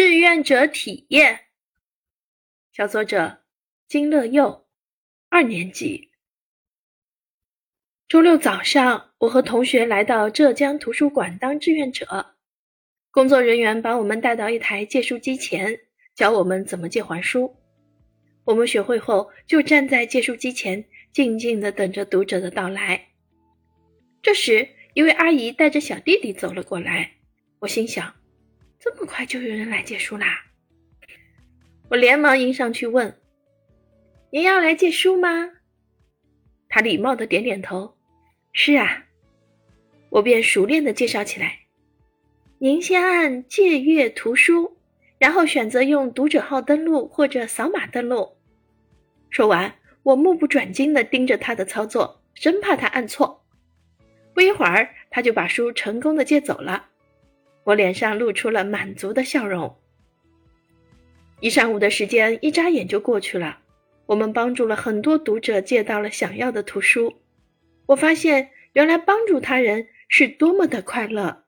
志愿者体验，小作者金乐佑，二年级。周六早上，我和同学来到浙江图书馆当志愿者。工作人员把我们带到一台借书机前，教我们怎么借还书。我们学会后，就站在借书机前，静静的等着读者的到来。这时，一位阿姨带着小弟弟走了过来，我心想。这么快就有人来借书啦！我连忙迎上去问：“您要来借书吗？”他礼貌的点点头：“是啊。”我便熟练的介绍起来：“您先按借阅图书，然后选择用读者号登录或者扫码登录。”说完，我目不转睛的盯着他的操作，生怕他按错。不一会儿，他就把书成功的借走了。我脸上露出了满足的笑容。一上午的时间一眨眼就过去了，我们帮助了很多读者借到了想要的图书。我发现，原来帮助他人是多么的快乐。